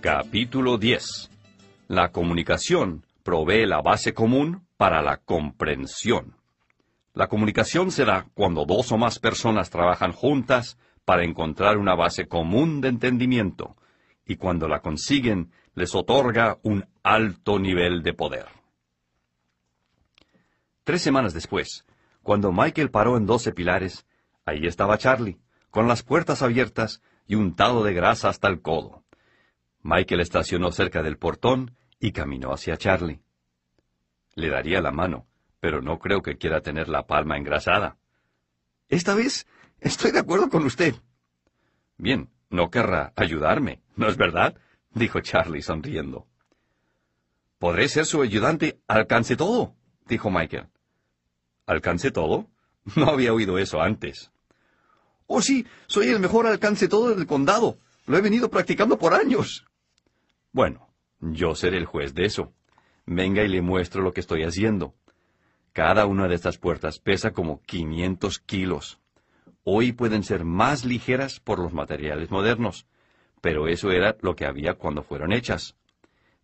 Capítulo 10. La comunicación provee la base común para la comprensión. La comunicación se da cuando dos o más personas trabajan juntas para encontrar una base común de entendimiento, y cuando la consiguen les otorga un alto nivel de poder. Tres semanas después, cuando Michael paró en doce pilares, ahí estaba Charlie, con las puertas abiertas y untado de grasa hasta el codo. Michael estacionó cerca del portón y caminó hacia Charlie. Le daría la mano, pero no creo que quiera tener la palma engrasada. Esta vez estoy de acuerdo con usted. Bien, no querrá ayudarme, ¿no es verdad? dijo Charlie sonriendo. Podré ser su ayudante alcance todo, dijo Michael. ¿Alcance todo? No había oído eso antes. Oh, sí, soy el mejor alcance todo del condado. Lo he venido practicando por años. Bueno, yo seré el juez de eso. Venga y le muestro lo que estoy haciendo. Cada una de estas puertas pesa como 500 kilos. Hoy pueden ser más ligeras por los materiales modernos, pero eso era lo que había cuando fueron hechas.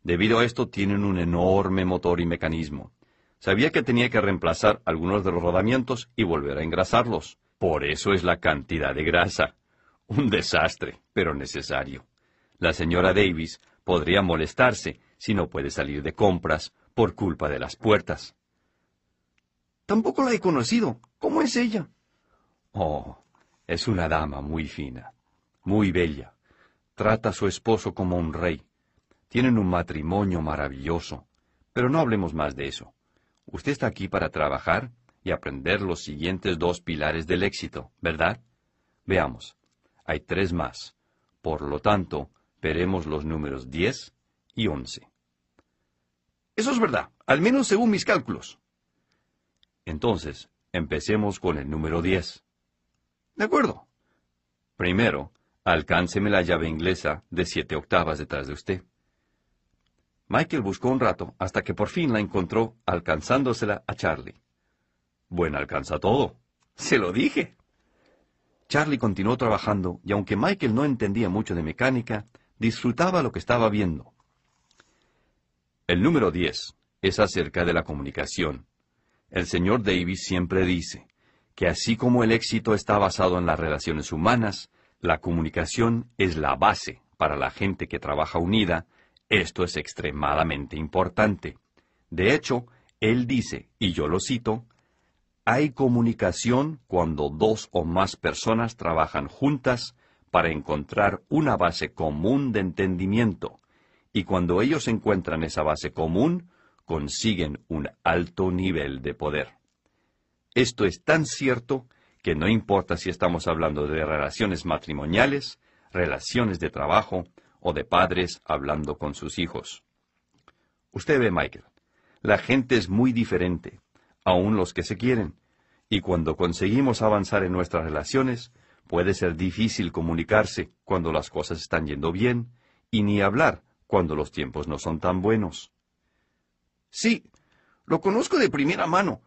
Debido a esto tienen un enorme motor y mecanismo. Sabía que tenía que reemplazar algunos de los rodamientos y volver a engrasarlos. Por eso es la cantidad de grasa. Un desastre, pero necesario. La señora Davis podría molestarse si no puede salir de compras por culpa de las puertas. Tampoco la he conocido. ¿Cómo es ella? Oh, es una dama muy fina, muy bella. Trata a su esposo como un rey. Tienen un matrimonio maravilloso. Pero no hablemos más de eso. Usted está aquí para trabajar y aprender los siguientes dos pilares del éxito, ¿verdad? Veamos. Hay tres más. Por lo tanto, veremos los números 10 y 11. Eso es verdad, al menos según mis cálculos. Entonces, empecemos con el número 10. De acuerdo. Primero, alcánceme la llave inglesa de siete octavas detrás de usted. Michael buscó un rato hasta que por fin la encontró alcanzándosela a Charlie. Buen alcanza todo. Se lo dije. Charlie continuó trabajando y aunque Michael no entendía mucho de mecánica, disfrutaba lo que estaba viendo. El número 10 es acerca de la comunicación. El señor Davis siempre dice que así como el éxito está basado en las relaciones humanas, la comunicación es la base para la gente que trabaja unida. Esto es extremadamente importante. De hecho, él dice, y yo lo cito, hay comunicación cuando dos o más personas trabajan juntas para encontrar una base común de entendimiento, y cuando ellos encuentran esa base común, consiguen un alto nivel de poder. Esto es tan cierto que no importa si estamos hablando de relaciones matrimoniales, relaciones de trabajo o de padres hablando con sus hijos. Usted ve, Michael, la gente es muy diferente, aun los que se quieren, y cuando conseguimos avanzar en nuestras relaciones, puede ser difícil comunicarse cuando las cosas están yendo bien, y ni hablar cuando los tiempos no son tan buenos. Sí, lo conozco de primera mano.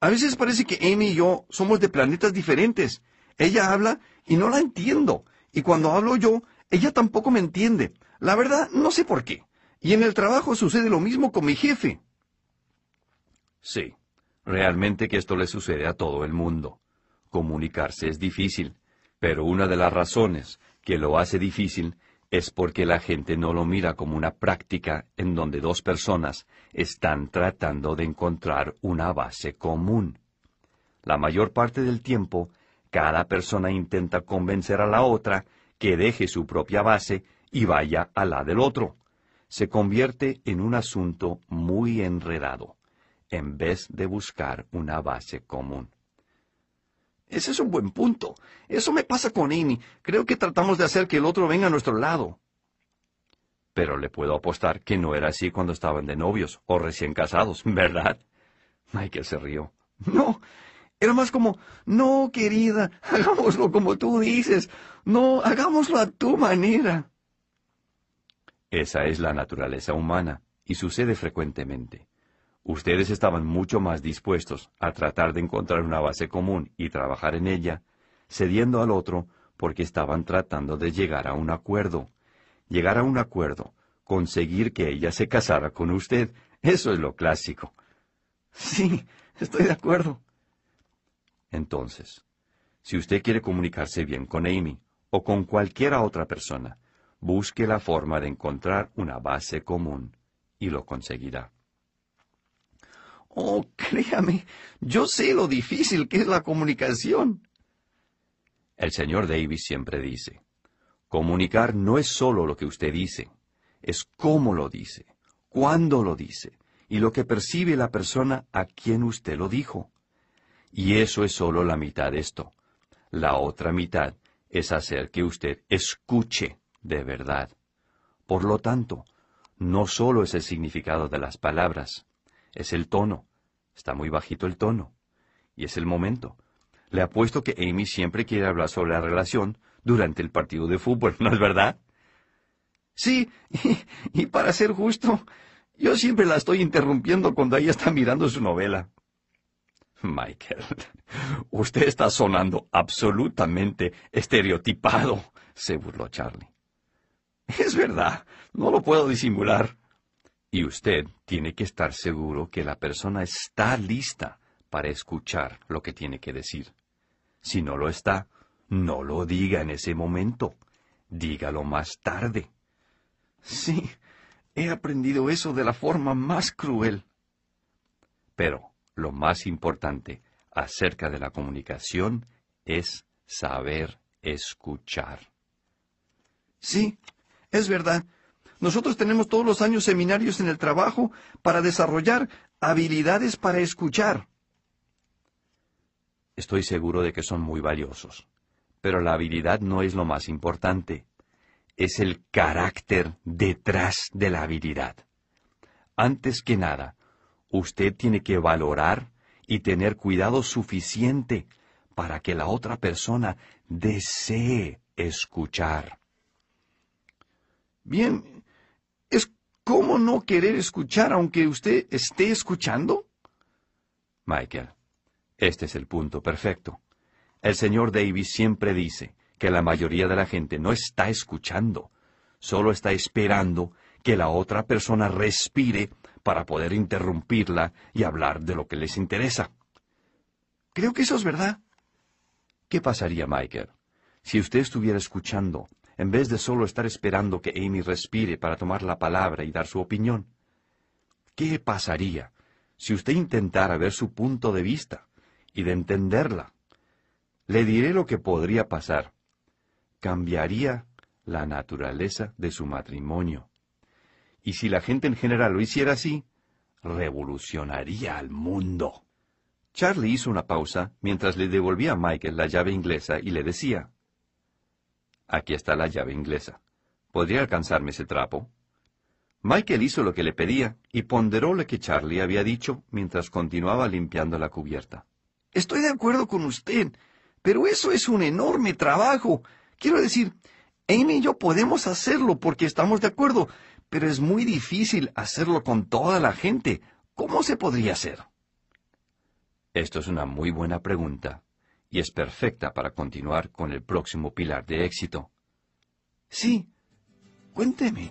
A veces parece que Amy y yo somos de planetas diferentes. Ella habla y no la entiendo, y cuando hablo yo, ella tampoco me entiende. La verdad, no sé por qué. Y en el trabajo sucede lo mismo con mi jefe. Sí, realmente que esto le sucede a todo el mundo. Comunicarse es difícil, pero una de las razones que lo hace difícil es porque la gente no lo mira como una práctica en donde dos personas están tratando de encontrar una base común. La mayor parte del tiempo, cada persona intenta convencer a la otra que deje su propia base y vaya a la del otro. Se convierte en un asunto muy enredado, en vez de buscar una base común. Ese es un buen punto. Eso me pasa con Amy. Creo que tratamos de hacer que el otro venga a nuestro lado. Pero le puedo apostar que no era así cuando estaban de novios o recién casados, ¿verdad? Michael se rió. No, era más como, no, querida, hagámoslo como tú dices. No, hagámoslo a tu manera. Esa es la naturaleza humana y sucede frecuentemente. Ustedes estaban mucho más dispuestos a tratar de encontrar una base común y trabajar en ella, cediendo al otro porque estaban tratando de llegar a un acuerdo. llegar a un acuerdo, conseguir que ella se casara con usted. Eso es lo clásico. Sí, estoy de acuerdo. Entonces, si usted quiere comunicarse bien con Amy o con cualquiera otra persona, busque la forma de encontrar una base común y lo conseguirá. Oh, créame, yo sé lo difícil que es la comunicación. El señor Davis siempre dice, comunicar no es solo lo que usted dice, es cómo lo dice, cuándo lo dice y lo que percibe la persona a quien usted lo dijo. Y eso es solo la mitad de esto. La otra mitad es hacer que usted escuche de verdad. Por lo tanto, no solo es el significado de las palabras, es el tono. Está muy bajito el tono. Y es el momento. Le apuesto que Amy siempre quiere hablar sobre la relación durante el partido de fútbol, ¿no es verdad? Sí, y, para ser justo, yo siempre la estoy interrumpiendo cuando ella está mirando su novela. Michael, usted está sonando absolutamente estereotipado, se burló Charlie. Es verdad, no lo puedo disimular. Y usted tiene que estar seguro que la persona está lista para escuchar lo que tiene que decir. Si no lo está, no lo diga en ese momento. Dígalo más tarde. Sí, he aprendido eso de la forma más cruel. Pero lo más importante acerca de la comunicación es saber escuchar. Sí, es verdad. Nosotros tenemos todos los años seminarios en el trabajo para desarrollar habilidades para escuchar. Estoy seguro de que son muy valiosos, pero la habilidad no es lo más importante. Es el carácter detrás de la habilidad. Antes que nada, usted tiene que valorar y tener cuidado suficiente para que la otra persona desee escuchar. Bien, ¿es cómo no querer escuchar aunque usted esté escuchando? Michael, este es el punto perfecto. El señor Davis siempre dice que la mayoría de la gente no está escuchando, solo está esperando que la otra persona respire para poder interrumpirla y hablar de lo que les interesa. Creo que eso es verdad. ¿Qué pasaría, Michael, si usted estuviera escuchando en vez de solo estar esperando que Amy respire para tomar la palabra y dar su opinión? ¿Qué pasaría si usted intentara ver su punto de vista y de entenderla? Le diré lo que podría pasar. Cambiaría la naturaleza de su matrimonio. Y si la gente en general lo hiciera así, revolucionaría al mundo. Charlie hizo una pausa mientras le devolvía a Michael la llave inglesa y le decía, Aquí está la llave inglesa. ¿Podría alcanzarme ese trapo? Michael hizo lo que le pedía y ponderó lo que Charlie había dicho mientras continuaba limpiando la cubierta. Estoy de acuerdo con usted, pero eso es un enorme trabajo. Quiero decir, Amy y yo podemos hacerlo porque estamos de acuerdo, pero es muy difícil hacerlo con toda la gente. ¿Cómo se podría hacer? Esto es una muy buena pregunta y es perfecta para continuar con el próximo pilar de éxito. Sí, cuénteme.